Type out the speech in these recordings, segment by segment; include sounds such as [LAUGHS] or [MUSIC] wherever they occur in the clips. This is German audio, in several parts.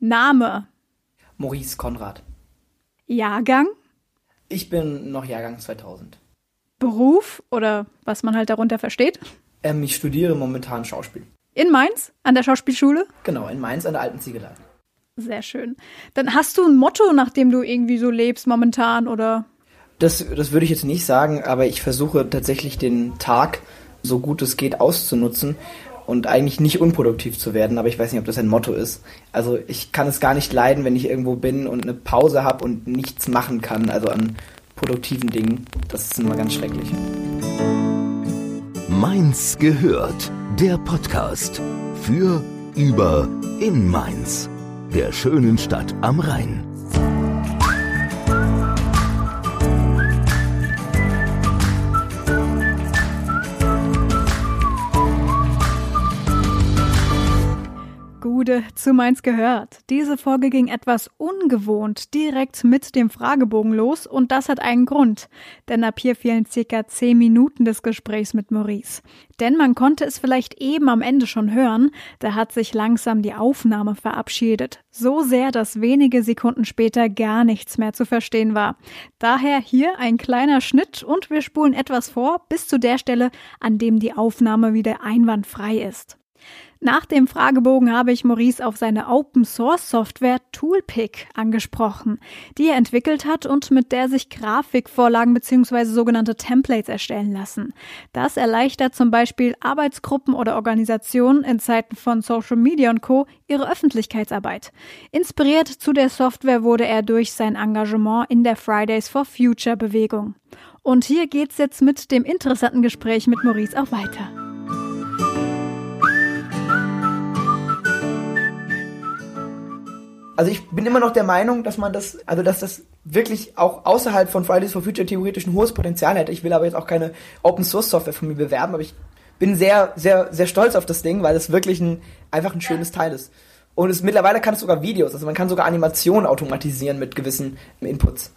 Name. Maurice Konrad. Jahrgang. Ich bin noch Jahrgang 2000. Beruf oder was man halt darunter versteht. Ähm, ich studiere momentan Schauspiel. In Mainz, an der Schauspielschule? Genau, in Mainz an der alten Ziegelei. Sehr schön. Dann hast du ein Motto, nach dem du irgendwie so lebst momentan, oder? Das, das würde ich jetzt nicht sagen, aber ich versuche tatsächlich den Tag so gut es geht auszunutzen und eigentlich nicht unproduktiv zu werden, aber ich weiß nicht, ob das ein Motto ist. Also ich kann es gar nicht leiden, wenn ich irgendwo bin und eine Pause habe und nichts machen kann, also an produktiven Dingen. Das ist immer ganz schrecklich. Mainz gehört, der Podcast für, über, in Mainz, der schönen Stadt am Rhein. Gude zu Mainz gehört. Diese Folge ging etwas ungewohnt direkt mit dem Fragebogen los und das hat einen Grund. Denn ab hier fehlen circa zehn Minuten des Gesprächs mit Maurice. Denn man konnte es vielleicht eben am Ende schon hören, da hat sich langsam die Aufnahme verabschiedet. So sehr, dass wenige Sekunden später gar nichts mehr zu verstehen war. Daher hier ein kleiner Schnitt und wir spulen etwas vor bis zu der Stelle, an dem die Aufnahme wieder einwandfrei ist. Nach dem Fragebogen habe ich Maurice auf seine Open Source Software Toolpick angesprochen, die er entwickelt hat und mit der sich Grafikvorlagen bzw. sogenannte Templates erstellen lassen. Das erleichtert zum Beispiel Arbeitsgruppen oder Organisationen in Zeiten von Social Media und Co. ihre Öffentlichkeitsarbeit. Inspiriert zu der Software wurde er durch sein Engagement in der Fridays for Future Bewegung. Und hier geht's jetzt mit dem interessanten Gespräch mit Maurice auch weiter. Also ich bin immer noch der Meinung, dass man das, also dass das wirklich auch außerhalb von Fridays for Future theoretisch ein hohes Potenzial hätte. Ich will aber jetzt auch keine Open Source Software von mir bewerben, aber ich bin sehr, sehr, sehr stolz auf das Ding, weil es wirklich ein, einfach ein schönes Teil ist. Und es, mittlerweile kann es sogar Videos, also man kann sogar Animationen automatisieren mit gewissen Inputs.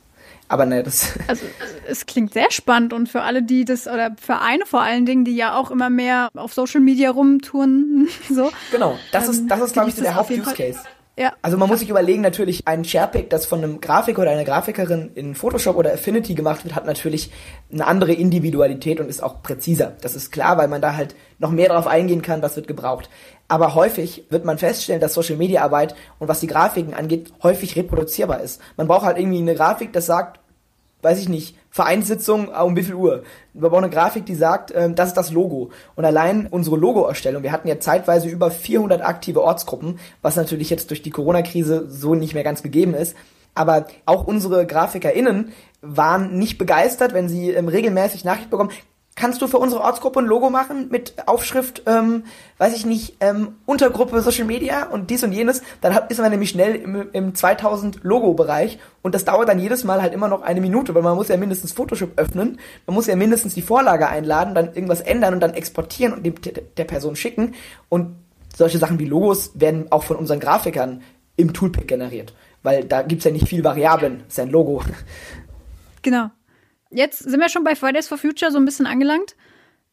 Aber ne, das. [LAUGHS] Also es klingt sehr spannend und für alle, die das, oder Vereine vor allen Dingen, die ja auch immer mehr auf Social Media rumtouren, [LAUGHS] so. Genau, das ist, das ist, glaube ich, so der Haupt-Use-Case. Ja. Also man muss sich überlegen, natürlich ein Sharepick, das von einem Grafiker oder einer Grafikerin in Photoshop oder Affinity gemacht wird, hat natürlich eine andere Individualität und ist auch präziser. Das ist klar, weil man da halt noch mehr darauf eingehen kann, was wird gebraucht. Aber häufig wird man feststellen, dass Social Media Arbeit und was die Grafiken angeht, häufig reproduzierbar ist. Man braucht halt irgendwie eine Grafik, das sagt, weiß ich nicht, Vereinssitzung um wie viel Uhr. Wir brauchen eine Grafik, die sagt, ähm, das ist das Logo. Und allein unsere Logo-Erstellung, wir hatten ja zeitweise über 400 aktive Ortsgruppen, was natürlich jetzt durch die Corona-Krise so nicht mehr ganz gegeben ist. Aber auch unsere GrafikerInnen waren nicht begeistert, wenn sie ähm, regelmäßig Nachricht bekommen, kannst du für unsere Ortsgruppe ein Logo machen mit Aufschrift, ähm, weiß ich nicht, ähm, Untergruppe Social Media und dies und jenes, dann ist man nämlich schnell im, im 2000 Logo-Bereich und das dauert dann jedes Mal halt immer noch eine Minute, weil man muss ja mindestens Photoshop öffnen, man muss ja mindestens die Vorlage einladen, dann irgendwas ändern und dann exportieren und dem, der Person schicken. Und solche Sachen wie Logos werden auch von unseren Grafikern im Toolpick generiert, weil da gibt's ja nicht viel Variablen, ist ja ein Logo. Genau jetzt sind wir schon bei Fridays for Future so ein bisschen angelangt.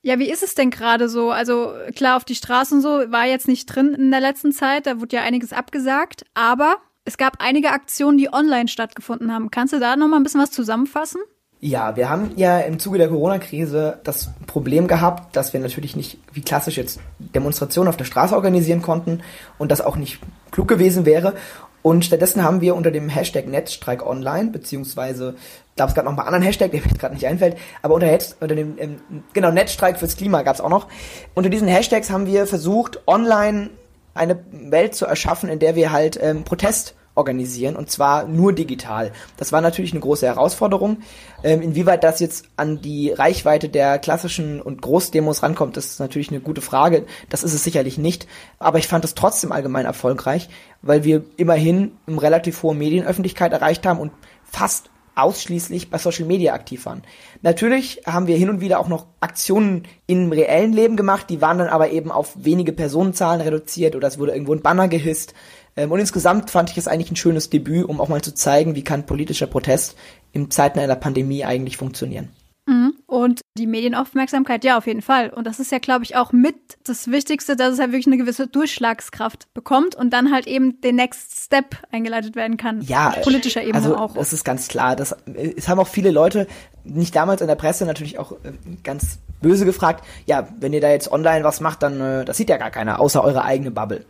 Ja, wie ist es denn gerade so? Also klar, auf die Straßen so war jetzt nicht drin in der letzten Zeit, da wurde ja einiges abgesagt, aber es gab einige Aktionen, die online stattgefunden haben. Kannst du da noch mal ein bisschen was zusammenfassen? Ja, wir haben ja im Zuge der Corona-Krise das Problem gehabt, dass wir natürlich nicht wie klassisch jetzt Demonstrationen auf der Straße organisieren konnten und das auch nicht klug gewesen wäre. Und stattdessen haben wir unter dem Hashtag Netzstreik online, beziehungsweise, gab es gerade noch mal anderen Hashtag, der mir gerade nicht einfällt, aber unter, unter dem, ähm, genau, Netzstreik fürs Klima gab es auch noch. Unter diesen Hashtags haben wir versucht, online eine Welt zu erschaffen, in der wir halt ähm, Protest organisieren und zwar nur digital. Das war natürlich eine große Herausforderung. Ähm, inwieweit das jetzt an die Reichweite der klassischen und Großdemos rankommt, das ist natürlich eine gute Frage. Das ist es sicherlich nicht. Aber ich fand es trotzdem allgemein erfolgreich, weil wir immerhin eine relativ hohe Medienöffentlichkeit erreicht haben und fast ausschließlich bei Social Media aktiv waren. Natürlich haben wir hin und wieder auch noch Aktionen im reellen Leben gemacht, die waren dann aber eben auf wenige Personenzahlen reduziert oder es wurde irgendwo ein Banner gehisst. Ähm, und insgesamt fand ich es eigentlich ein schönes Debüt, um auch mal zu zeigen, wie kann politischer Protest in Zeiten einer Pandemie eigentlich funktionieren. Mhm. Und die Medienaufmerksamkeit, ja, auf jeden Fall. Und das ist ja, glaube ich, auch mit das Wichtigste, dass es halt wirklich eine gewisse Durchschlagskraft bekommt und dann halt eben den Next Step eingeleitet werden kann. Ja, auf politischer Ebene also, auch. Das ist ganz klar. Das, es haben auch viele Leute, nicht damals in der Presse, natürlich auch äh, ganz böse gefragt, ja, wenn ihr da jetzt online was macht, dann äh, das sieht ja gar keiner, außer eure eigene Bubble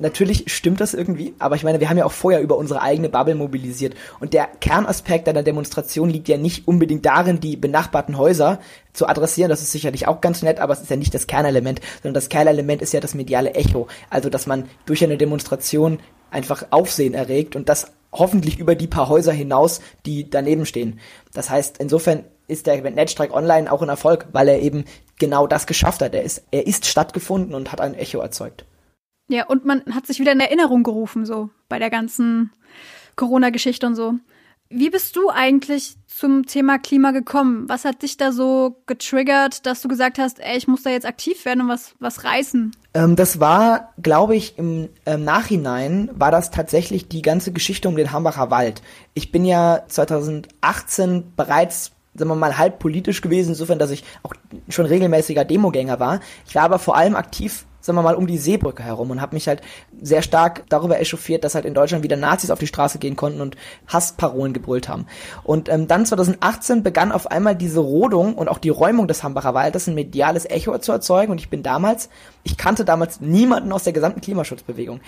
natürlich stimmt das irgendwie, aber ich meine, wir haben ja auch vorher über unsere eigene Bubble mobilisiert. Und der Kernaspekt einer Demonstration liegt ja nicht unbedingt darin, die benachbarten Häuser zu adressieren. Das ist sicherlich auch ganz nett, aber es ist ja nicht das Kernelement, sondern das Kernelement ist ja das mediale Echo. Also, dass man durch eine Demonstration einfach Aufsehen erregt und das hoffentlich über die paar Häuser hinaus, die daneben stehen. Das heißt, insofern ist der Netzstreik online auch ein Erfolg, weil er eben genau das geschafft hat. Er ist, er ist stattgefunden und hat ein Echo erzeugt. Ja, und man hat sich wieder in Erinnerung gerufen, so bei der ganzen Corona-Geschichte und so. Wie bist du eigentlich zum Thema Klima gekommen? Was hat dich da so getriggert, dass du gesagt hast, ey, ich muss da jetzt aktiv werden und was, was reißen? Ähm, das war, glaube ich, im ähm, Nachhinein war das tatsächlich die ganze Geschichte um den Hambacher Wald. Ich bin ja 2018 bereits sagen wir mal, halb politisch gewesen, insofern, dass ich auch schon regelmäßiger Demogänger war. Ich war aber vor allem aktiv sagen wir mal, um die Seebrücke herum und habe mich halt sehr stark darüber echauffiert, dass halt in Deutschland wieder Nazis auf die Straße gehen konnten und Hassparolen gebrüllt haben. Und ähm, dann 2018 begann auf einmal diese Rodung und auch die Räumung des Hambacher Waldes ein mediales Echo zu erzeugen und ich bin damals, ich kannte damals niemanden aus der gesamten Klimaschutzbewegung.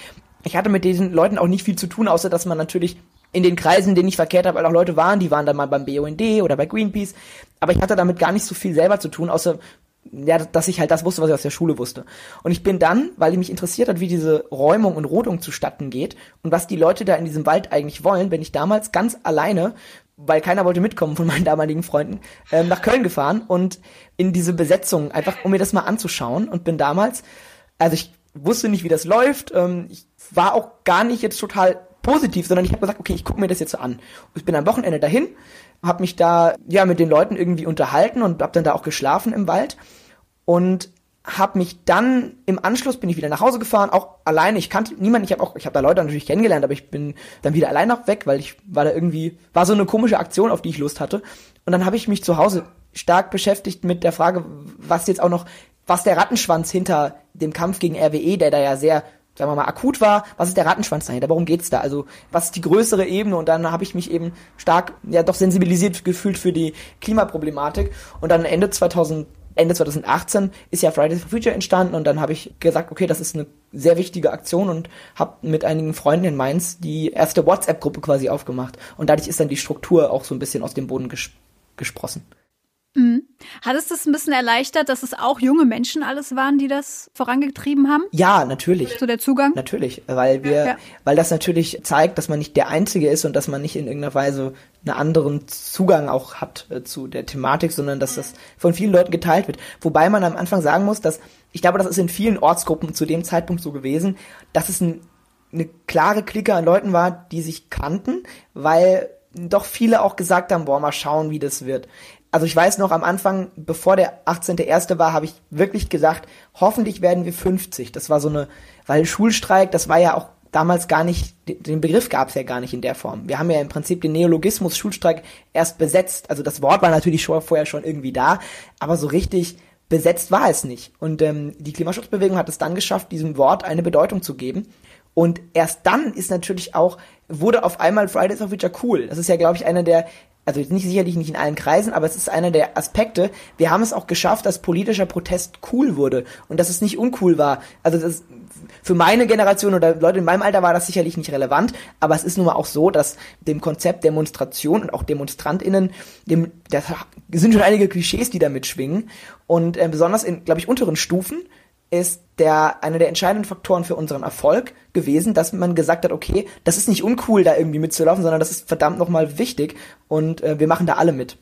Ich hatte mit diesen Leuten auch nicht viel zu tun, außer dass man natürlich in den Kreisen, in denen ich verkehrt habe, weil auch Leute waren, die waren dann mal beim BUND oder bei Greenpeace. Aber ich hatte damit gar nicht so viel selber zu tun, außer ja, dass ich halt das wusste, was ich aus der Schule wusste. Und ich bin dann, weil mich interessiert hat, wie diese Räumung und Rodung zustatten geht und was die Leute da in diesem Wald eigentlich wollen, bin ich damals ganz alleine, weil keiner wollte mitkommen von meinen damaligen Freunden, ähm, nach Köln gefahren und in diese Besetzung, einfach um mir das mal anzuschauen und bin damals, also ich wusste nicht, wie das läuft, ähm, ich war auch gar nicht jetzt total positiv, sondern ich habe gesagt, okay, ich gucke mir das jetzt so an. Und ich bin am Wochenende dahin, habe mich da ja mit den Leuten irgendwie unterhalten und habe dann da auch geschlafen im Wald und habe mich dann im Anschluss bin ich wieder nach Hause gefahren, auch alleine. Ich kannte niemanden. Ich habe auch, ich habe da Leute natürlich kennengelernt, aber ich bin dann wieder allein noch weg, weil ich war da irgendwie war so eine komische Aktion, auf die ich Lust hatte. Und dann habe ich mich zu Hause stark beschäftigt mit der Frage, was jetzt auch noch, was der Rattenschwanz hinter dem Kampf gegen RWE, der da ja sehr sagen wir mal, akut war, was ist der Rattenschwanz dahinter, worum geht's da? Also, was ist die größere Ebene? Und dann habe ich mich eben stark, ja, doch sensibilisiert gefühlt für die Klimaproblematik. Und dann Ende 2000, Ende 2018 ist ja Fridays for Future entstanden und dann habe ich gesagt, okay, das ist eine sehr wichtige Aktion und habe mit einigen Freunden in Mainz die erste WhatsApp-Gruppe quasi aufgemacht. Und dadurch ist dann die Struktur auch so ein bisschen aus dem Boden ges gesprossen. Mhm. Hat es das ein bisschen erleichtert, dass es auch junge Menschen alles waren, die das vorangetrieben haben? Ja, natürlich. So der Zugang? Natürlich, weil wir, ja. weil das natürlich zeigt, dass man nicht der Einzige ist und dass man nicht in irgendeiner Weise einen anderen Zugang auch hat äh, zu der Thematik, sondern dass das von vielen Leuten geteilt wird. Wobei man am Anfang sagen muss, dass ich glaube, das ist in vielen Ortsgruppen zu dem Zeitpunkt so gewesen, dass es ein, eine klare Clique an Leuten war, die sich kannten, weil doch viele auch gesagt haben, boah, mal schauen, wie das wird also ich weiß noch am Anfang, bevor der 18.1. war, habe ich wirklich gesagt, hoffentlich werden wir 50. Das war so eine, weil Schulstreik, das war ja auch damals gar nicht, den Begriff gab es ja gar nicht in der Form. Wir haben ja im Prinzip den Neologismus Schulstreik erst besetzt. Also das Wort war natürlich schon vorher schon irgendwie da, aber so richtig besetzt war es nicht. Und ähm, die Klimaschutzbewegung hat es dann geschafft, diesem Wort eine Bedeutung zu geben. Und erst dann ist natürlich auch, wurde auf einmal Fridays for Future cool. Das ist ja, glaube ich, einer der also nicht sicherlich nicht in allen Kreisen, aber es ist einer der Aspekte. Wir haben es auch geschafft, dass politischer Protest cool wurde und dass es nicht uncool war. Also das, für meine Generation oder Leute in meinem Alter war das sicherlich nicht relevant, aber es ist nun mal auch so, dass dem Konzept Demonstration und auch DemonstrantInnen, dem, das sind schon einige Klischees, die da mitschwingen und äh, besonders in, glaube ich, unteren Stufen ist der, einer der entscheidenden Faktoren für unseren Erfolg gewesen, dass man gesagt hat, okay, das ist nicht uncool, da irgendwie mitzulaufen, sondern das ist verdammt nochmal wichtig und äh, wir machen da alle mit.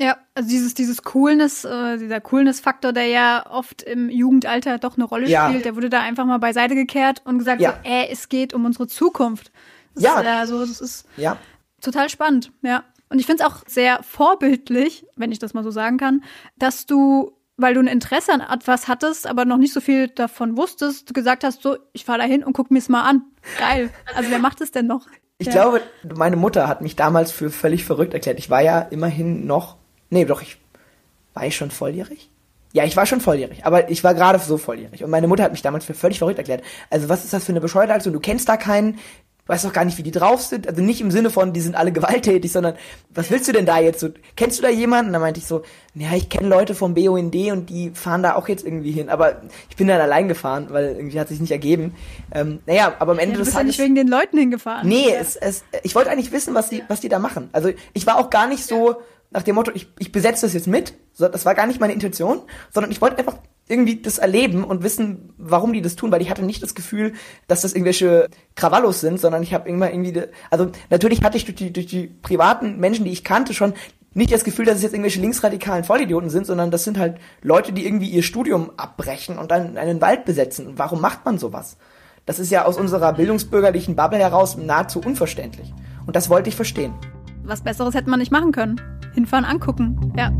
Ja, also dieses, dieses Coolness, äh, dieser Coolness-Faktor, der ja oft im Jugendalter doch eine Rolle ja. spielt, der wurde da einfach mal beiseite gekehrt und gesagt, ja. so, äh, es geht um unsere Zukunft. Das ja. Ist, also, das ist ja. total spannend, ja. Und ich finde es auch sehr vorbildlich, wenn ich das mal so sagen kann, dass du weil du ein Interesse an etwas hattest, aber noch nicht so viel davon wusstest, gesagt hast, so, ich fahre da hin und guck mir's mal an. Geil. Also wer macht es denn noch? Ich ja. glaube, meine Mutter hat mich damals für völlig verrückt erklärt. Ich war ja immerhin noch, nee, doch, ich war ich schon volljährig? Ja, ich war schon volljährig, aber ich war gerade so volljährig. Und meine Mutter hat mich damals für völlig verrückt erklärt. Also was ist das für eine bescheuerte Aktion? Du kennst da keinen, weißt doch gar nicht, wie die drauf sind. Also nicht im Sinne von, die sind alle gewalttätig, sondern was willst du denn da jetzt? So, kennst du da jemanden? Da meinte ich so, ja, ich kenne Leute vom BUND und die fahren da auch jetzt irgendwie hin. Aber ich bin dann allein gefahren, weil irgendwie hat sich nicht ergeben. Ähm, naja, aber am Ende ja, du bist des Tages. Ja nicht wegen den Leuten hingefahren. Nee, es, es, ich wollte eigentlich wissen, was die, was die da machen. Also ich war auch gar nicht so nach dem Motto, ich, ich besetze das jetzt mit. Das war gar nicht meine Intention, sondern ich wollte einfach irgendwie das erleben und wissen, warum die das tun, weil ich hatte nicht das Gefühl, dass das irgendwelche Krawallos sind, sondern ich habe immer irgendwie, also natürlich hatte ich durch die, durch die privaten Menschen, die ich kannte, schon nicht das Gefühl, dass es jetzt irgendwelche linksradikalen Vollidioten sind, sondern das sind halt Leute, die irgendwie ihr Studium abbrechen und dann einen Wald besetzen. Und warum macht man sowas? Das ist ja aus unserer bildungsbürgerlichen Bubble heraus nahezu unverständlich. Und das wollte ich verstehen. Was Besseres hätte man nicht machen können hinfahren, angucken. Ja.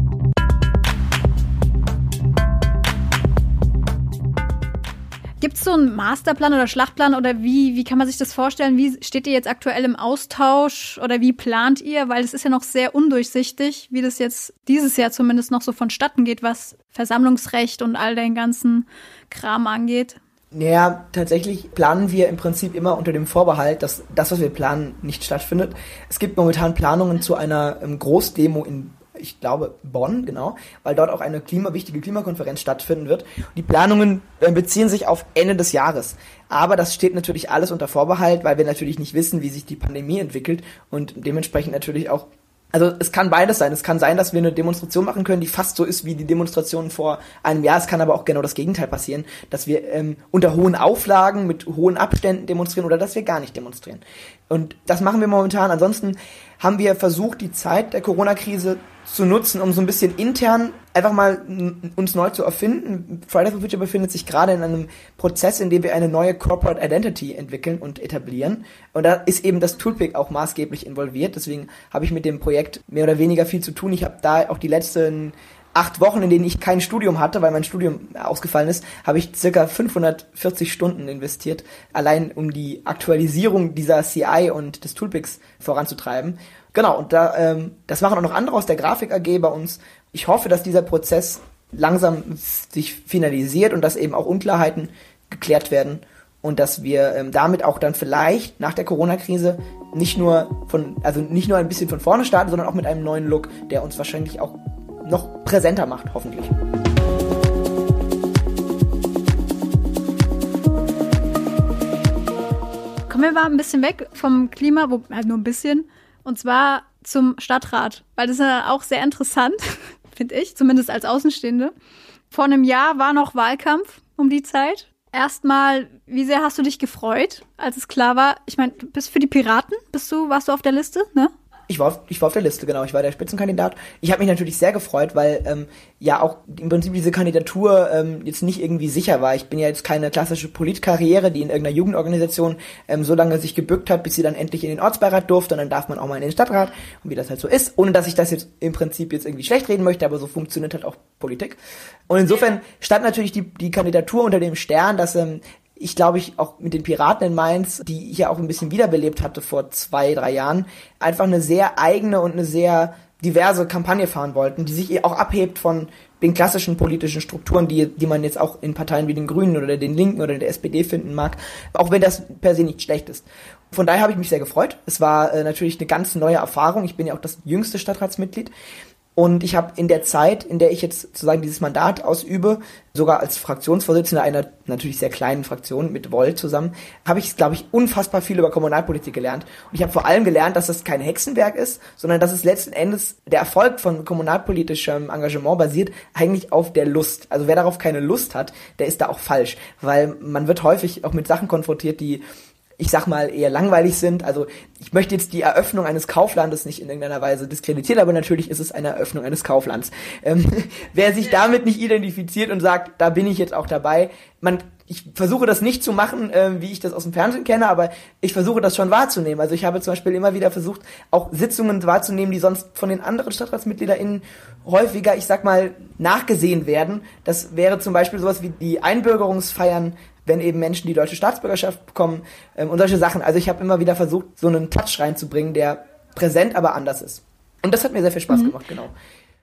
Gibt es so einen Masterplan oder Schlachtplan oder wie, wie kann man sich das vorstellen? Wie steht ihr jetzt aktuell im Austausch oder wie plant ihr? Weil es ist ja noch sehr undurchsichtig, wie das jetzt dieses Jahr zumindest noch so vonstatten geht, was Versammlungsrecht und all den ganzen Kram angeht. Naja, tatsächlich planen wir im Prinzip immer unter dem Vorbehalt, dass das, was wir planen, nicht stattfindet. Es gibt momentan Planungen zu einer ähm, Großdemo in, ich glaube, Bonn, genau, weil dort auch eine Klima, wichtige Klimakonferenz stattfinden wird. Die Planungen äh, beziehen sich auf Ende des Jahres. Aber das steht natürlich alles unter Vorbehalt, weil wir natürlich nicht wissen, wie sich die Pandemie entwickelt und dementsprechend natürlich auch also es kann beides sein. Es kann sein, dass wir eine Demonstration machen können, die fast so ist wie die Demonstration vor einem Jahr. Es kann aber auch genau das Gegenteil passieren, dass wir ähm, unter hohen Auflagen mit hohen Abständen demonstrieren oder dass wir gar nicht demonstrieren. Und das machen wir momentan. Ansonsten haben wir versucht, die Zeit der Corona-Krise zu nutzen, um so ein bisschen intern einfach mal uns neu zu erfinden. Fridays for Future befindet sich gerade in einem Prozess, in dem wir eine neue Corporate Identity entwickeln und etablieren. Und da ist eben das Toolpick auch maßgeblich involviert. Deswegen habe ich mit dem Projekt mehr oder weniger viel zu tun. Ich habe da auch die letzten acht Wochen, in denen ich kein Studium hatte, weil mein Studium ausgefallen ist, habe ich circa 540 Stunden investiert, allein um die Aktualisierung dieser CI und des Toolpicks voranzutreiben. Genau, und da, ähm, das machen auch noch andere aus der Grafik AG bei uns. Ich hoffe, dass dieser Prozess langsam sich finalisiert und dass eben auch Unklarheiten geklärt werden und dass wir ähm, damit auch dann vielleicht nach der Corona-Krise nicht nur von, also nicht nur ein bisschen von vorne starten, sondern auch mit einem neuen Look, der uns wahrscheinlich auch noch präsenter macht, hoffentlich. Kommen wir mal ein bisschen weg vom Klima, wo, halt nur ein bisschen, und zwar zum Stadtrat, weil das ist ja auch sehr interessant, [LAUGHS] finde ich, zumindest als Außenstehende. Vor einem Jahr war noch Wahlkampf um die Zeit. Erstmal, wie sehr hast du dich gefreut, als es klar war? Ich meine, du bist für die Piraten, bist du, warst du auf der Liste, ne? Ich war, auf, ich war auf der Liste, genau. Ich war der Spitzenkandidat. Ich habe mich natürlich sehr gefreut, weil ähm, ja auch im Prinzip diese Kandidatur ähm, jetzt nicht irgendwie sicher war. Ich bin ja jetzt keine klassische Politkarriere, die in irgendeiner Jugendorganisation ähm, so lange sich gebückt hat, bis sie dann endlich in den Ortsbeirat durfte und dann darf man auch mal in den Stadtrat und wie das halt so ist, ohne dass ich das jetzt im Prinzip jetzt irgendwie schlecht reden möchte, aber so funktioniert halt auch Politik. Und insofern stand natürlich die, die Kandidatur unter dem Stern, dass ähm, ich glaube ich auch mit den Piraten in Mainz, die ich ja auch ein bisschen wiederbelebt hatte vor zwei, drei Jahren, einfach eine sehr eigene und eine sehr diverse Kampagne fahren wollten, die sich auch abhebt von den klassischen politischen Strukturen, die, die man jetzt auch in Parteien wie den Grünen oder den Linken oder der SPD finden mag, auch wenn das per se nicht schlecht ist. Von daher habe ich mich sehr gefreut. Es war äh, natürlich eine ganz neue Erfahrung. Ich bin ja auch das jüngste Stadtratsmitglied und ich habe in der Zeit, in der ich jetzt sozusagen dieses Mandat ausübe, sogar als Fraktionsvorsitzender einer natürlich sehr kleinen Fraktion mit Volt zusammen, habe ich, glaube ich, unfassbar viel über Kommunalpolitik gelernt. Und ich habe vor allem gelernt, dass das kein Hexenwerk ist, sondern dass es letzten Endes der Erfolg von kommunalpolitischem Engagement basiert eigentlich auf der Lust. Also wer darauf keine Lust hat, der ist da auch falsch, weil man wird häufig auch mit Sachen konfrontiert, die ich sag mal, eher langweilig sind. Also ich möchte jetzt die Eröffnung eines Kauflandes nicht in irgendeiner Weise diskreditieren, aber natürlich ist es eine Eröffnung eines Kauflands. Ähm, [LAUGHS] wer sich damit nicht identifiziert und sagt, da bin ich jetzt auch dabei, man ich versuche das nicht zu machen, äh, wie ich das aus dem Fernsehen kenne, aber ich versuche das schon wahrzunehmen. Also ich habe zum Beispiel immer wieder versucht, auch Sitzungen wahrzunehmen, die sonst von den anderen StadtratsmitgliederInnen häufiger, ich sag mal, nachgesehen werden. Das wäre zum Beispiel sowas wie die Einbürgerungsfeiern wenn eben Menschen die deutsche Staatsbürgerschaft bekommen ähm, und solche Sachen. Also ich habe immer wieder versucht, so einen Touch reinzubringen, der präsent, aber anders ist. Und das hat mir sehr viel Spaß mhm. gemacht, genau.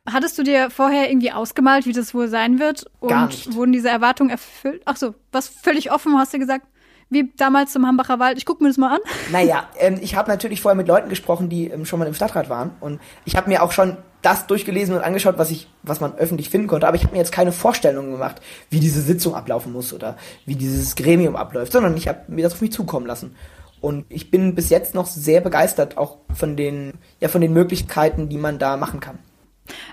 Hattest du dir vorher irgendwie ausgemalt, wie das wohl sein wird? Und Gar nicht. wurden diese Erwartungen erfüllt? Ach so, was völlig offen, hast du gesagt? Wie damals zum Hambacher Wald. Ich gucke mir das mal an. [LAUGHS] Naja, ähm, ich habe natürlich vorher mit Leuten gesprochen, die ähm, schon mal im Stadtrat waren. Und ich habe mir auch schon das durchgelesen und angeschaut, was ich, was man öffentlich finden konnte. Aber ich habe mir jetzt keine Vorstellungen gemacht, wie diese Sitzung ablaufen muss oder wie dieses Gremium abläuft, sondern ich habe mir das auf mich zukommen lassen. Und ich bin bis jetzt noch sehr begeistert, auch von den, ja, von den Möglichkeiten, die man da machen kann.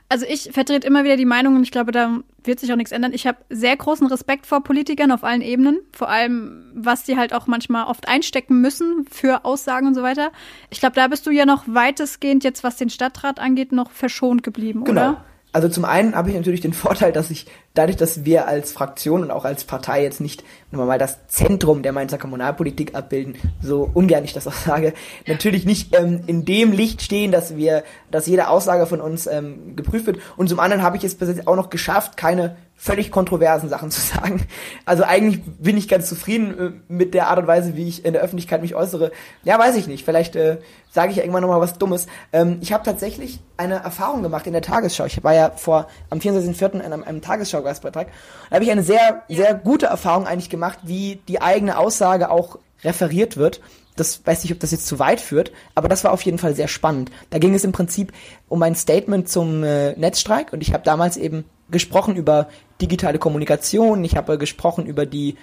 Also ich vertrete immer wieder die Meinung und ich glaube, da wird sich auch nichts ändern. Ich habe sehr großen Respekt vor Politikern auf allen Ebenen, vor allem was die halt auch manchmal oft einstecken müssen für Aussagen und so weiter. Ich glaube, da bist du ja noch weitestgehend jetzt, was den Stadtrat angeht, noch verschont geblieben, genau. oder? Also zum einen habe ich natürlich den Vorteil, dass ich dadurch, dass wir als Fraktion und auch als Partei jetzt nicht nur mal das Zentrum der Mainzer Kommunalpolitik abbilden, so ungern ich das auch sage, natürlich nicht ähm, in dem Licht stehen, dass wir, dass jede Aussage von uns ähm, geprüft wird. Und zum anderen habe ich es bis jetzt auch noch geschafft, keine völlig kontroversen Sachen zu [LAUGHS] sagen. Also eigentlich bin ich ganz zufrieden äh, mit der Art und Weise, wie ich in der Öffentlichkeit mich äußere. Ja, weiß ich nicht. Vielleicht äh, sage ich irgendwann nochmal was Dummes. Ähm, ich habe tatsächlich eine Erfahrung gemacht in der Tagesschau. Ich war ja vor am 24.04. in einem, einem Tagesschau-Gastbeitrag. Da habe ich eine sehr, sehr gute Erfahrung eigentlich gemacht, wie die eigene Aussage auch referiert wird. Das weiß nicht, ob das jetzt zu weit führt, aber das war auf jeden Fall sehr spannend. Da ging es im Prinzip um ein Statement zum äh, Netzstreik und ich habe damals eben gesprochen über digitale Kommunikation, ich habe gesprochen über die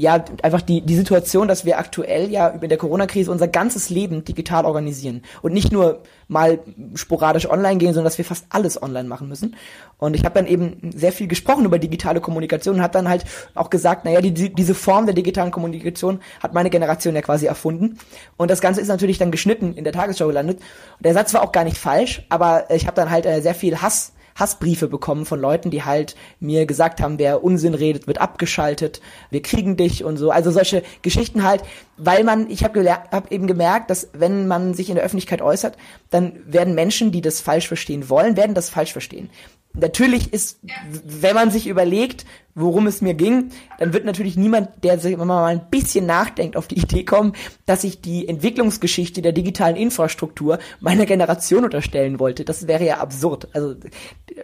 ja, einfach die, die Situation, dass wir aktuell ja über der Corona-Krise unser ganzes Leben digital organisieren und nicht nur mal sporadisch online gehen, sondern dass wir fast alles online machen müssen. Und ich habe dann eben sehr viel gesprochen über digitale Kommunikation und habe dann halt auch gesagt, naja, die, die, diese Form der digitalen Kommunikation hat meine Generation ja quasi erfunden. Und das Ganze ist natürlich dann geschnitten in der Tagesschau gelandet. Der Satz war auch gar nicht falsch, aber ich habe dann halt äh, sehr viel Hass Hassbriefe bekommen von Leuten, die halt mir gesagt haben, wer Unsinn redet, wird abgeschaltet, wir kriegen dich und so. Also solche Geschichten halt, weil man, ich habe hab eben gemerkt, dass wenn man sich in der Öffentlichkeit äußert, dann werden Menschen, die das falsch verstehen wollen, werden das falsch verstehen natürlich ist, wenn man sich überlegt, worum es mir ging, dann wird natürlich niemand, der sich mal ein bisschen nachdenkt, auf die Idee kommen, dass ich die Entwicklungsgeschichte der digitalen Infrastruktur meiner Generation unterstellen wollte. Das wäre ja absurd. Also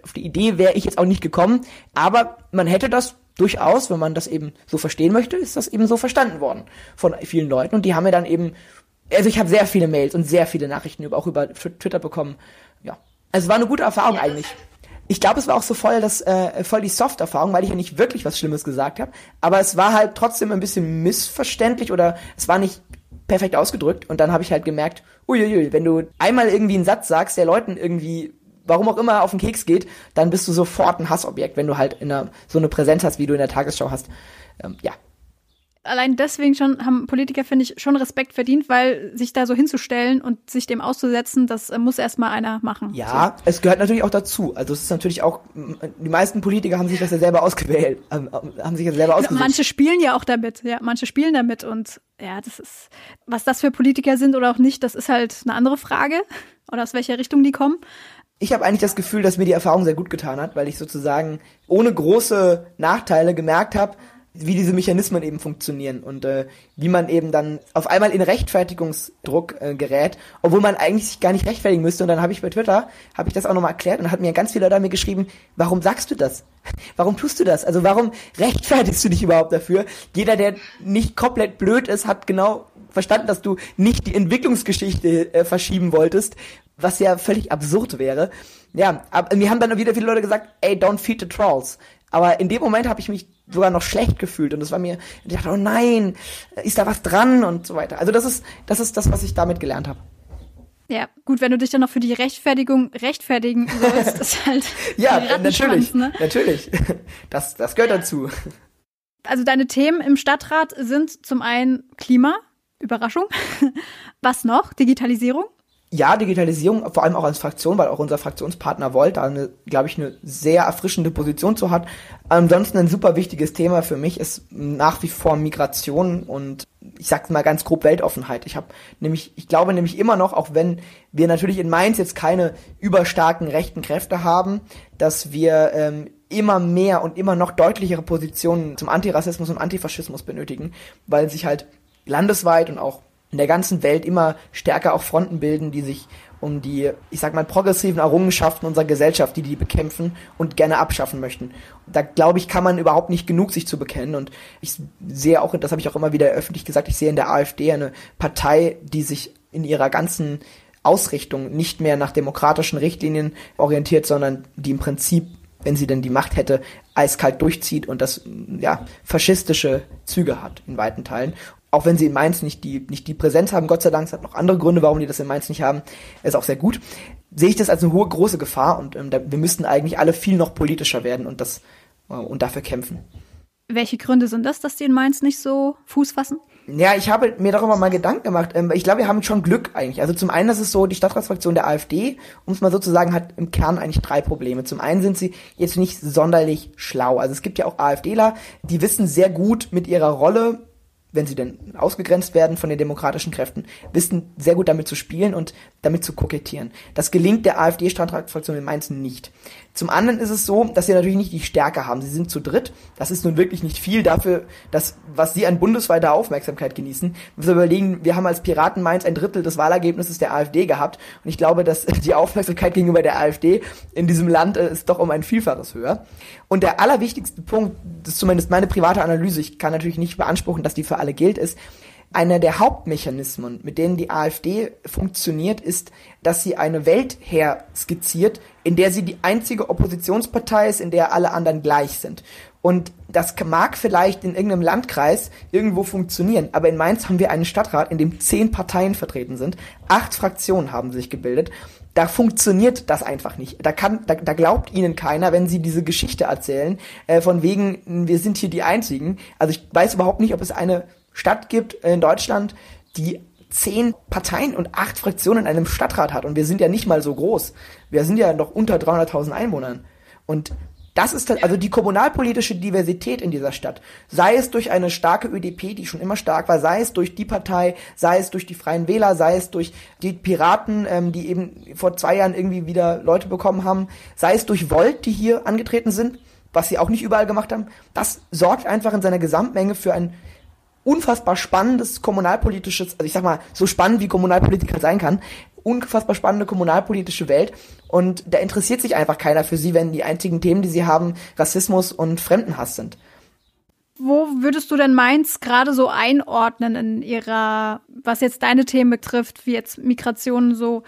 auf die Idee wäre ich jetzt auch nicht gekommen, aber man hätte das durchaus, wenn man das eben so verstehen möchte, ist das eben so verstanden worden von vielen Leuten und die haben mir dann eben also ich habe sehr viele Mails und sehr viele Nachrichten auch über Twitter bekommen. Ja. Also es war eine gute Erfahrung eigentlich ich glaube, es war auch so voll das äh, voll die Soft-Erfahrung, weil ich ja nicht wirklich was Schlimmes gesagt habe. Aber es war halt trotzdem ein bisschen missverständlich oder es war nicht perfekt ausgedrückt. Und dann habe ich halt gemerkt, uiuiui, wenn du einmal irgendwie einen Satz sagst, der Leuten irgendwie warum auch immer auf den Keks geht, dann bist du sofort ein Hassobjekt, wenn du halt in einer, so eine Präsenz hast, wie du in der Tagesschau hast. Ähm, ja, allein deswegen schon haben Politiker, finde ich, schon Respekt verdient, weil sich da so hinzustellen und sich dem auszusetzen, das äh, muss erstmal einer machen. Ja, so. es gehört natürlich auch dazu. Also es ist natürlich auch, die meisten Politiker haben sich das ja selber ausgewählt, ähm, haben sich ja selber ausgesucht. Manche spielen ja auch damit, ja, manche spielen damit und ja, das ist, was das für Politiker sind oder auch nicht, das ist halt eine andere Frage [LAUGHS] oder aus welcher Richtung die kommen. Ich habe eigentlich das Gefühl, dass mir die Erfahrung sehr gut getan hat, weil ich sozusagen ohne große Nachteile gemerkt habe, wie diese Mechanismen eben funktionieren und äh, wie man eben dann auf einmal in Rechtfertigungsdruck äh, gerät, obwohl man eigentlich sich gar nicht rechtfertigen müsste. Und dann habe ich bei Twitter, habe ich das auch nochmal erklärt und hat mir ganz viele Leute mir geschrieben, warum sagst du das? [LAUGHS] Warum tust du das? Also warum rechtfertigst du dich überhaupt dafür? Jeder, der nicht komplett blöd ist, hat genau verstanden, dass du nicht die Entwicklungsgeschichte äh, verschieben wolltest, was ja völlig absurd wäre. Ja, aber mir haben dann wieder viele Leute gesagt, ey, don't feed the trolls. Aber in dem Moment habe ich mich sogar noch schlecht gefühlt und es war mir, ich dachte, oh nein, ist da was dran und so weiter. Also das ist, das ist das, was ich damit gelernt habe. Ja, gut, wenn du dich dann noch für die Rechtfertigung rechtfertigen [LAUGHS] sollst, ist halt. ja, natürlich, ne? natürlich. Das, das gehört dazu. Also deine Themen im Stadtrat sind zum einen Klima, Überraschung. [LAUGHS] Was noch? Digitalisierung? Ja, Digitalisierung, vor allem auch als Fraktion, weil auch unser Fraktionspartner Volt da eine, glaube ich, eine sehr erfrischende Position zu hat. Ansonsten ein super wichtiges Thema für mich ist nach wie vor Migration und ich sag's mal ganz grob Weltoffenheit. Ich habe nämlich, ich glaube nämlich immer noch, auch wenn wir natürlich in Mainz jetzt keine überstarken rechten Kräfte haben, dass wir ähm, immer mehr und immer noch deutlichere Positionen zum Antirassismus und Antifaschismus benötigen, weil sich halt landesweit und auch in der ganzen Welt immer stärker auch Fronten bilden, die sich um die, ich sag mal, progressiven Errungenschaften unserer Gesellschaft, die die bekämpfen und gerne abschaffen möchten. Da glaube ich, kann man überhaupt nicht genug sich zu bekennen. Und ich sehe auch, das habe ich auch immer wieder öffentlich gesagt, ich sehe in der AfD eine Partei, die sich in ihrer ganzen Ausrichtung nicht mehr nach demokratischen Richtlinien orientiert, sondern die im Prinzip, wenn sie denn die Macht hätte, eiskalt durchzieht und das ja faschistische Züge hat in weiten Teilen auch wenn sie in Mainz nicht die, nicht die Präsenz haben, Gott sei Dank, es hat noch andere Gründe, warum die das in Mainz nicht haben, ist auch sehr gut, sehe ich das als eine hohe, große Gefahr und ähm, da, wir müssten eigentlich alle viel noch politischer werden und das äh, und dafür kämpfen. Welche Gründe sind das, dass die in Mainz nicht so Fuß fassen? Ja, ich habe mir darüber mal Gedanken gemacht. Ähm, ich glaube, wir haben schon Glück eigentlich. Also zum einen, das ist so, die Stadtratsfraktion der AfD, um es mal so zu sagen, hat im Kern eigentlich drei Probleme. Zum einen sind sie jetzt nicht sonderlich schlau. Also es gibt ja auch AfDler, die wissen sehr gut mit ihrer Rolle wenn sie denn ausgegrenzt werden von den demokratischen Kräften, wissen sehr gut damit zu spielen und damit zu kokettieren. Das gelingt der AfD-Stadtratsfraktion in Mainz nicht. Zum anderen ist es so, dass sie natürlich nicht die Stärke haben. Sie sind zu dritt. Das ist nun wirklich nicht viel dafür, dass, was sie an bundesweiter Aufmerksamkeit genießen. Wir überlegen, wir haben als Piraten Mainz ein Drittel des Wahlergebnisses der AfD gehabt. Und ich glaube, dass [LAUGHS] die Aufmerksamkeit gegenüber der AfD in diesem Land äh, ist doch um ein Vielfaches höher. Und der allerwichtigste Punkt, das ist zumindest meine private Analyse, ich kann natürlich nicht beanspruchen, dass die für alle gilt, ist, einer der Hauptmechanismen, mit denen die AfD funktioniert, ist, dass sie eine Welt her skizziert, in der sie die einzige Oppositionspartei ist, in der alle anderen gleich sind. Und das mag vielleicht in irgendeinem Landkreis irgendwo funktionieren, aber in Mainz haben wir einen Stadtrat, in dem zehn Parteien vertreten sind, acht Fraktionen haben sich gebildet da funktioniert das einfach nicht. Da kann, da, da glaubt ihnen keiner, wenn sie diese Geschichte erzählen, äh, von wegen, wir sind hier die Einzigen. Also ich weiß überhaupt nicht, ob es eine Stadt gibt in Deutschland, die zehn Parteien und acht Fraktionen in einem Stadtrat hat. Und wir sind ja nicht mal so groß. Wir sind ja noch unter 300.000 Einwohnern. Und das ist also die kommunalpolitische Diversität in dieser Stadt. Sei es durch eine starke ÖDP, die schon immer stark war, sei es durch die Partei, sei es durch die Freien Wähler, sei es durch die Piraten, ähm, die eben vor zwei Jahren irgendwie wieder Leute bekommen haben, sei es durch Volt, die hier angetreten sind, was sie auch nicht überall gemacht haben. Das sorgt einfach in seiner Gesamtmenge für ein unfassbar spannendes kommunalpolitisches, also ich sag mal, so spannend wie Kommunalpolitiker sein kann, unfassbar spannende kommunalpolitische Welt und da interessiert sich einfach keiner für sie, wenn die einzigen Themen, die sie haben, Rassismus und Fremdenhass sind. Wo würdest du denn Mainz gerade so einordnen in ihrer, was jetzt deine Themen betrifft, wie jetzt Migration so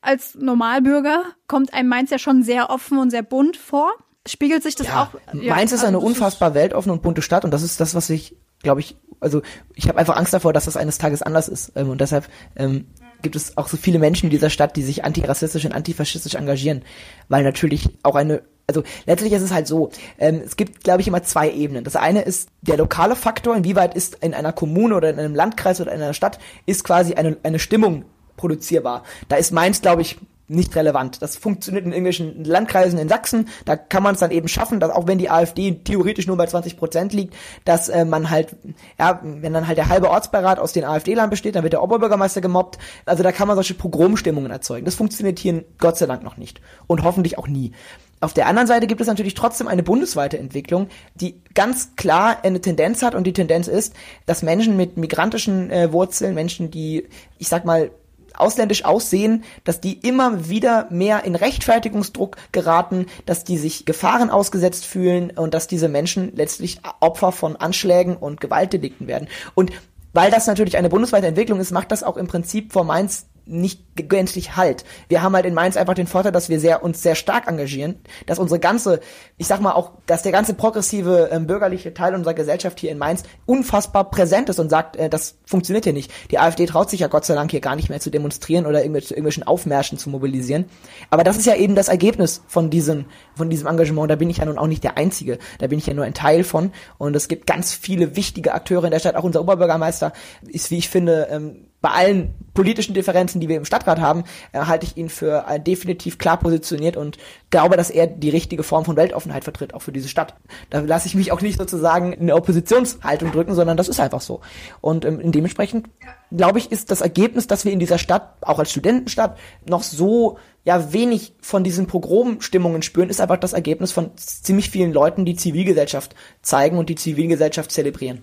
als Normalbürger? Kommt einem Mainz ja schon sehr offen und sehr bunt vor? Spiegelt sich das ja, auch? Ja, Mainz ist eine unfassbar weltoffene und bunte Stadt und das ist das, was ich, glaube ich, also ich habe einfach Angst davor, dass das eines Tages anders ist ähm, und deshalb ähm, gibt es auch so viele Menschen in dieser Stadt, die sich antirassistisch und antifaschistisch engagieren, weil natürlich auch eine also letztlich ist es halt so, ähm, es gibt, glaube ich, immer zwei Ebenen. Das eine ist der lokale Faktor, inwieweit ist in einer Kommune oder in einem Landkreis oder in einer Stadt, ist quasi eine, eine Stimmung produzierbar. Da ist Mainz, glaube ich, nicht relevant. Das funktioniert in irgendwelchen Landkreisen in Sachsen. Da kann man es dann eben schaffen, dass auch wenn die AfD theoretisch nur bei 20 Prozent liegt, dass äh, man halt, ja, wenn dann halt der halbe Ortsbeirat aus den AfD-Lern besteht, dann wird der Oberbürgermeister gemobbt. Also da kann man solche Pogromstimmungen erzeugen. Das funktioniert hier Gott sei Dank noch nicht. Und hoffentlich auch nie. Auf der anderen Seite gibt es natürlich trotzdem eine bundesweite Entwicklung, die ganz klar eine Tendenz hat und die Tendenz ist, dass Menschen mit migrantischen äh, Wurzeln, Menschen, die, ich sag mal, ausländisch aussehen, dass die immer wieder mehr in Rechtfertigungsdruck geraten, dass die sich Gefahren ausgesetzt fühlen und dass diese Menschen letztlich Opfer von Anschlägen und Gewaltdelikten werden. Und weil das natürlich eine bundesweite Entwicklung ist, macht das auch im Prinzip vor Mainz nicht gänzlich halt. Wir haben halt in Mainz einfach den Vorteil, dass wir sehr, uns sehr stark engagieren, dass unsere ganze, ich sag mal auch, dass der ganze progressive ähm, bürgerliche Teil unserer Gesellschaft hier in Mainz unfassbar präsent ist und sagt, äh, das funktioniert hier nicht. Die AfD traut sich ja Gott sei Dank hier gar nicht mehr zu demonstrieren oder irgendwelche, irgendwelchen Aufmärschen zu mobilisieren. Aber das ist ja eben das Ergebnis von diesem, von diesem Engagement. Da bin ich ja nun auch nicht der Einzige. Da bin ich ja nur ein Teil von. Und es gibt ganz viele wichtige Akteure in der Stadt. Auch unser Oberbürgermeister ist, wie ich finde, ähm, bei allen politischen Differenzen, die wir im Stadtrat haben, äh, halte ich ihn für äh, definitiv klar positioniert und glaube, dass er die richtige Form von Weltoffenheit vertritt, auch für diese Stadt. Da lasse ich mich auch nicht sozusagen in eine Oppositionshaltung drücken, sondern das ist einfach so. Und ähm, dementsprechend, glaube ich, ist das Ergebnis, dass wir in dieser Stadt, auch als Studentenstadt, noch so ja wenig von diesen Pogromstimmungen spüren, ist einfach das Ergebnis von ziemlich vielen Leuten, die Zivilgesellschaft zeigen und die Zivilgesellschaft zelebrieren.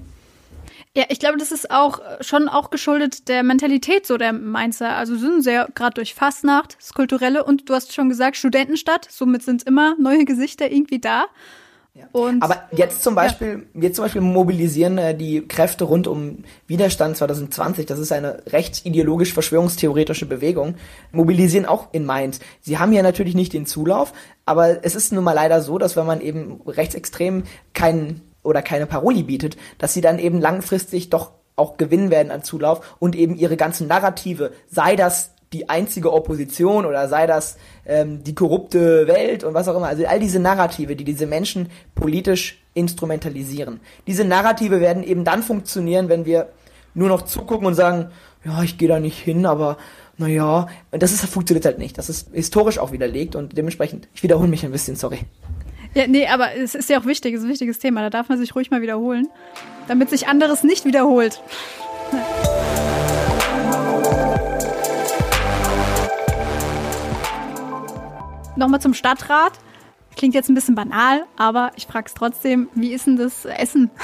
Ja, ich glaube, das ist auch schon auch geschuldet der Mentalität so der Mainzer. Also sind sehr gerade durch Fastnacht, das Kulturelle und du hast schon gesagt Studentenstadt. Somit sind immer neue Gesichter irgendwie da. Ja. Aber jetzt zum Beispiel, ja. jetzt zum Beispiel mobilisieren äh, die Kräfte rund um Widerstand 2020, das ist eine rechtsideologisch verschwörungstheoretische Bewegung, mobilisieren auch in Mainz. Sie haben ja natürlich nicht den Zulauf, aber es ist nun mal leider so, dass wenn man eben rechtsextrem keinen oder keine Paroli bietet, dass sie dann eben langfristig doch auch gewinnen werden an Zulauf und eben ihre ganzen Narrative, sei das die einzige Opposition oder sei das ähm, die korrupte Welt und was auch immer. Also all diese Narrative, die diese Menschen politisch instrumentalisieren. Diese Narrative werden eben dann funktionieren, wenn wir nur noch zugucken und sagen, ja, ich gehe da nicht hin, aber naja, das ist, funktioniert halt nicht. Das ist historisch auch widerlegt und dementsprechend, ich wiederhole mich ein bisschen, sorry. Ja, nee, aber es ist ja auch wichtig, es ist ein wichtiges Thema, da darf man sich ruhig mal wiederholen, damit sich anderes nicht wiederholt. Nochmal zum Stadtrat. Klingt jetzt ein bisschen banal, aber ich frage es trotzdem, wie ist denn das Essen? [LAUGHS]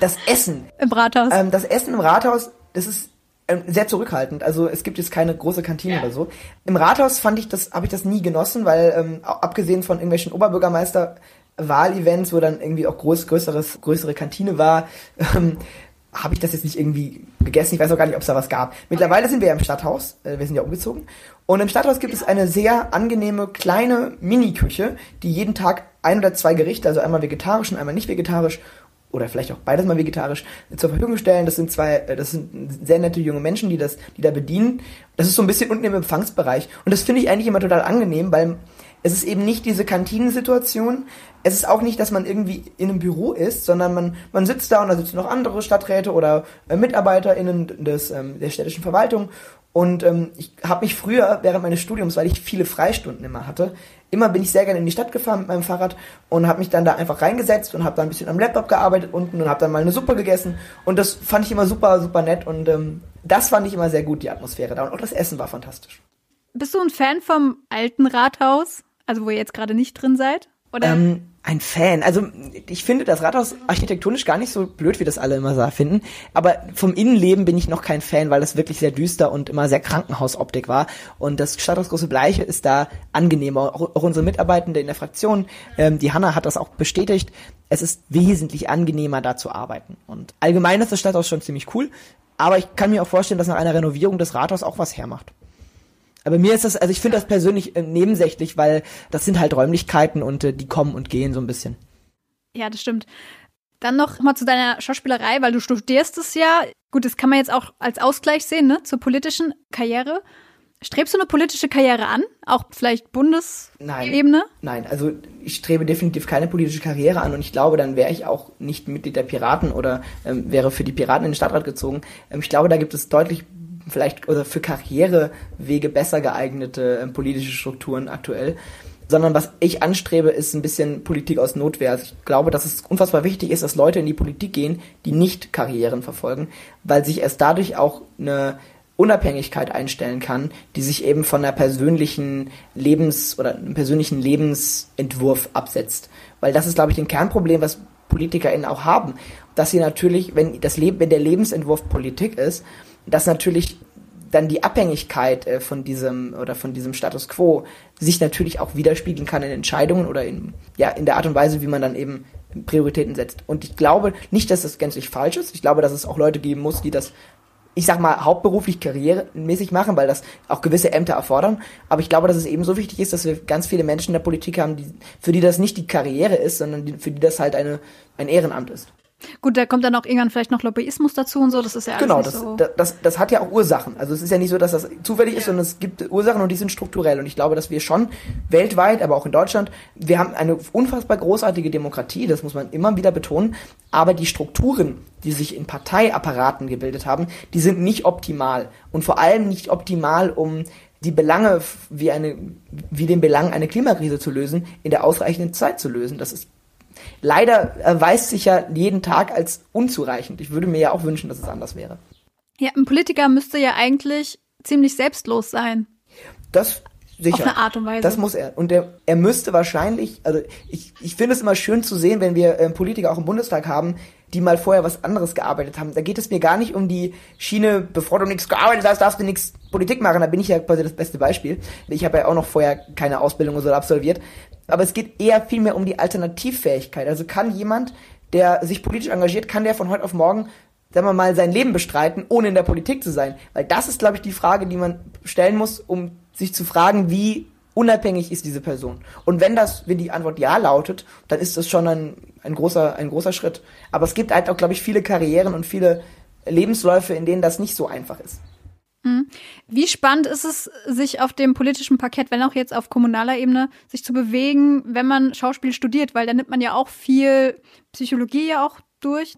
Das Essen? Im Rathaus. Ähm, das Essen im Rathaus, das ist ähm, sehr zurückhaltend. Also es gibt jetzt keine große Kantine ja. oder so. Im Rathaus fand ich das, habe ich das nie genossen, weil ähm, abgesehen von irgendwelchen Oberbürgermeister Wahlevents, wo dann irgendwie auch groß, größeres, größere Kantine war, [LAUGHS] ähm, habe ich das jetzt nicht irgendwie gegessen. Ich weiß auch gar nicht, ob es da was gab. Mittlerweile sind wir ja im Stadthaus. Äh, wir sind ja umgezogen. Und im Stadthaus gibt es eine sehr angenehme kleine Mini-Küche, die jeden Tag ein oder zwei Gerichte, also einmal vegetarisch und einmal nicht vegetarisch oder vielleicht auch beides mal vegetarisch zur Verfügung stellen. Das sind zwei, äh, das sind sehr nette junge Menschen, die das, die da bedienen. Das ist so ein bisschen unten im Empfangsbereich. Und das finde ich eigentlich immer total angenehm, weil es ist eben nicht diese Kantinensituation. Es ist auch nicht, dass man irgendwie in einem Büro ist, sondern man, man sitzt da und da sitzen noch andere Stadträte oder äh, MitarbeiterInnen des, ähm, der städtischen Verwaltung. Und ähm, ich habe mich früher, während meines Studiums, weil ich viele Freistunden immer hatte, immer bin ich sehr gerne in die Stadt gefahren mit meinem Fahrrad und habe mich dann da einfach reingesetzt und habe da ein bisschen am Laptop gearbeitet unten und habe dann mal eine Suppe gegessen. Und das fand ich immer super, super nett. Und ähm, das fand ich immer sehr gut, die Atmosphäre da. Und auch das Essen war fantastisch. Bist du ein Fan vom alten Rathaus? Also wo ihr jetzt gerade nicht drin seid? Oder? Ähm, ein Fan. Also ich finde das Rathaus architektonisch gar nicht so blöd, wie das alle immer finden. Aber vom Innenleben bin ich noch kein Fan, weil das wirklich sehr düster und immer sehr Krankenhausoptik war. Und das Stadthaus Große Bleiche ist da angenehmer. Auch, unsere Mitarbeitende in der Fraktion, ähm, die Hanna hat das auch bestätigt. Es ist wesentlich angenehmer, da zu arbeiten. Und allgemein ist das Stadthaus schon ziemlich cool. Aber ich kann mir auch vorstellen, dass nach einer Renovierung das Rathaus auch was hermacht. Aber mir ist das, also ich finde das persönlich äh, nebensächlich, weil das sind halt Räumlichkeiten und äh, die kommen und gehen so ein bisschen. Ja, das stimmt. Dann noch mal zu deiner Schauspielerei, weil du studierst es ja. Gut, das kann man jetzt auch als Ausgleich sehen, ne, zur politischen Karriere. Strebst du eine politische Karriere an? Auch vielleicht Bundesebene? Nein, nein, also ich strebe definitiv keine politische Karriere an und ich glaube, dann wäre ich auch nicht Mitglied der Piraten oder ähm, wäre für die Piraten in den Stadtrat gezogen. Ähm, ich glaube, da gibt es deutlich vielleicht oder für Karrierewege besser geeignete äh, politische Strukturen aktuell. Sondern was ich anstrebe, ist ein bisschen Politik aus Notwehr. Also ich glaube, dass es unfassbar wichtig ist, dass Leute in die Politik gehen, die nicht Karrieren verfolgen, weil sich erst dadurch auch eine Unabhängigkeit einstellen kann, die sich eben von einer persönlichen Lebens- oder einem persönlichen Lebensentwurf absetzt. Weil das ist, glaube ich, ein Kernproblem, was PolitikerInnen auch haben, dass sie natürlich, wenn das Leben, wenn der Lebensentwurf Politik ist, dass natürlich dann die Abhängigkeit äh, von diesem oder von diesem Status quo sich natürlich auch widerspiegeln kann in Entscheidungen oder in, ja, in der Art und Weise, wie man dann eben Prioritäten setzt. Und ich glaube nicht, dass das gänzlich falsch ist. Ich glaube, dass es auch Leute geben muss, die das, ich sag mal, hauptberuflich karrieremäßig machen, weil das auch gewisse Ämter erfordern. Aber ich glaube, dass es eben so wichtig ist, dass wir ganz viele Menschen in der Politik haben, die, für die das nicht die Karriere ist, sondern die, für die das halt eine, ein Ehrenamt ist. Gut, da kommt dann auch irgendwann vielleicht noch Lobbyismus dazu und so, das ist ja alles Genau, das, so. das, das, das hat ja auch Ursachen. Also es ist ja nicht so, dass das zufällig ist, sondern es gibt Ursachen und die sind strukturell. Und ich glaube, dass wir schon weltweit, aber auch in Deutschland, wir haben eine unfassbar großartige Demokratie, das muss man immer wieder betonen, aber die Strukturen, die sich in Parteiapparaten gebildet haben, die sind nicht optimal. Und vor allem nicht optimal, um die Belange wie eine, wie den Belang eine Klimakrise zu lösen, in der ausreichenden Zeit zu lösen. Das ist leider erweist sich ja jeden Tag als unzureichend. Ich würde mir ja auch wünschen, dass es anders wäre. Ja, ein Politiker müsste ja eigentlich ziemlich selbstlos sein. Das sicher. Auf eine Art und Weise. Das muss er. Und er, er müsste wahrscheinlich, also ich, ich finde es immer schön zu sehen, wenn wir äh, Politiker auch im Bundestag haben, die mal vorher was anderes gearbeitet haben. Da geht es mir gar nicht um die Schiene, bevor du nichts gearbeitet hast, darfst du nichts Politik machen. Da bin ich ja quasi das beste Beispiel. Ich habe ja auch noch vorher keine Ausbildung oder so absolviert. Aber es geht eher vielmehr um die Alternativfähigkeit. Also kann jemand, der sich politisch engagiert, kann der von heute auf morgen sagen wir mal, sein Leben bestreiten, ohne in der Politik zu sein? Weil das ist, glaube ich, die Frage, die man stellen muss, um sich zu fragen, wie unabhängig ist diese Person. Und wenn das, wenn die Antwort ja lautet, dann ist das schon ein, ein großer, ein großer Schritt. Aber es gibt halt auch, glaube ich, viele Karrieren und viele Lebensläufe, in denen das nicht so einfach ist. Mhm. Wie spannend ist es, sich auf dem politischen Parkett, wenn auch jetzt auf kommunaler Ebene, sich zu bewegen, wenn man Schauspiel studiert, weil da nimmt man ja auch viel Psychologie ja auch durch.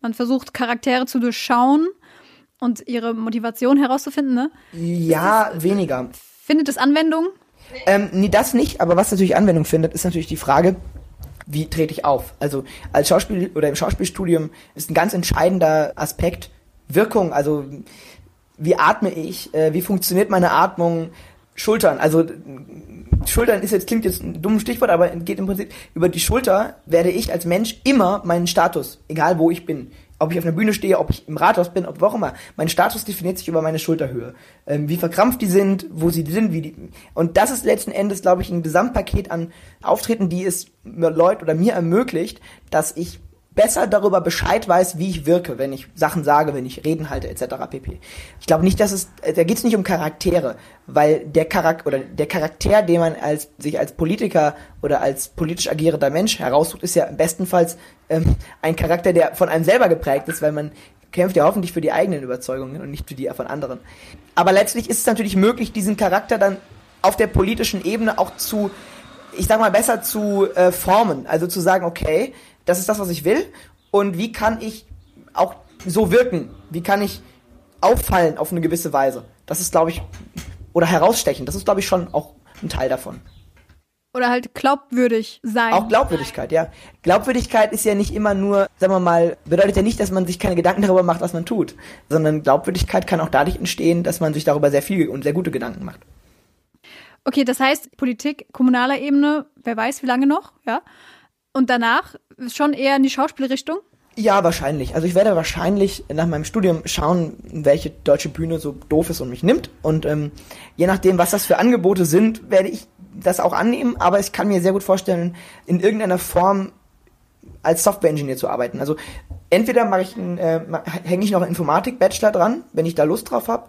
Man versucht Charaktere zu durchschauen und ihre Motivation herauszufinden, ne? Ja, es, weniger. Findet es Anwendung? Ähm, nee, das nicht, aber was natürlich Anwendung findet, ist natürlich die Frage, wie trete ich auf? Also als Schauspiel oder im Schauspielstudium ist ein ganz entscheidender Aspekt Wirkung, also wie atme ich, äh, wie funktioniert meine Atmung, Schultern, also Schultern ist jetzt, klingt jetzt ein dummes Stichwort, aber geht im Prinzip, über die Schulter werde ich als Mensch immer meinen Status, egal wo ich bin. Ob ich auf einer Bühne stehe, ob ich im Rathaus bin, ob wo auch immer. Mein Status definiert sich über meine Schulterhöhe. Ähm, wie verkrampft die sind, wo sie sind, wie die. Und das ist letzten Endes, glaube ich, ein Gesamtpaket an Auftreten, die es Leute oder mir ermöglicht, dass ich besser darüber Bescheid weiß, wie ich wirke, wenn ich Sachen sage, wenn ich Reden halte, etc. pp. Ich glaube nicht, dass es, da geht es nicht um Charaktere, weil der Charakter oder der Charakter, den man als sich als Politiker oder als politisch agierender Mensch heraussucht, ist ja bestenfalls ähm, ein Charakter, der von einem selber geprägt ist, weil man kämpft ja hoffentlich für die eigenen Überzeugungen und nicht für die von anderen. Aber letztlich ist es natürlich möglich, diesen Charakter dann auf der politischen Ebene auch zu, ich sag mal, besser zu äh, formen. Also zu sagen, okay, das ist das, was ich will und wie kann ich auch so wirken? Wie kann ich auffallen auf eine gewisse Weise? Das ist, glaube ich, oder herausstechen, das ist, glaube ich, schon auch ein Teil davon. Oder halt glaubwürdig sein. Auch Glaubwürdigkeit, ja. Glaubwürdigkeit ist ja nicht immer nur, sagen wir mal, bedeutet ja nicht, dass man sich keine Gedanken darüber macht, was man tut, sondern Glaubwürdigkeit kann auch dadurch entstehen, dass man sich darüber sehr viel und sehr gute Gedanken macht. Okay, das heißt, Politik kommunaler Ebene, wer weiß, wie lange noch, ja? Und danach schon eher in die Schauspielrichtung? Ja, wahrscheinlich. Also ich werde wahrscheinlich nach meinem Studium schauen, welche deutsche Bühne so doof ist und mich nimmt. Und ähm, je nachdem, was das für Angebote sind, werde ich das auch annehmen. Aber ich kann mir sehr gut vorstellen, in irgendeiner Form als Software-Engineer zu arbeiten. Also entweder mache ich äh, hänge ich noch einen Informatik-Bachelor dran, wenn ich da Lust drauf habe,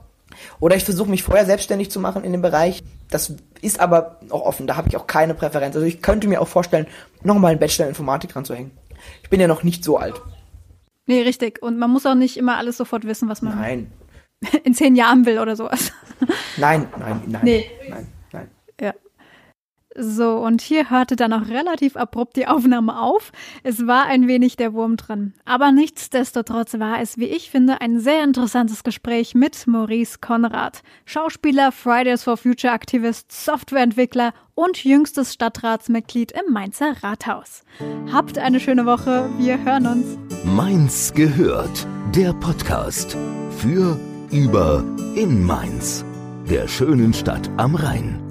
oder ich versuche mich vorher selbstständig zu machen in dem Bereich. Das ist aber auch offen, da habe ich auch keine Präferenz. Also ich könnte mir auch vorstellen, nochmal einen Bachelor in Informatik dran zu hängen. Ich bin ja noch nicht so alt. Nee, richtig. Und man muss auch nicht immer alles sofort wissen, was man nein. [LAUGHS] in zehn Jahren will oder sowas. Nein, nein, nein. Nee. Nein. So, und hier hörte dann auch relativ abrupt die Aufnahme auf. Es war ein wenig der Wurm dran. Aber nichtsdestotrotz war es, wie ich finde, ein sehr interessantes Gespräch mit Maurice Konrad. Schauspieler, Fridays for Future Aktivist, Softwareentwickler und jüngstes Stadtratsmitglied im Mainzer Rathaus. Habt eine schöne Woche. Wir hören uns. Mainz gehört. Der Podcast für, über, in Mainz. Der schönen Stadt am Rhein.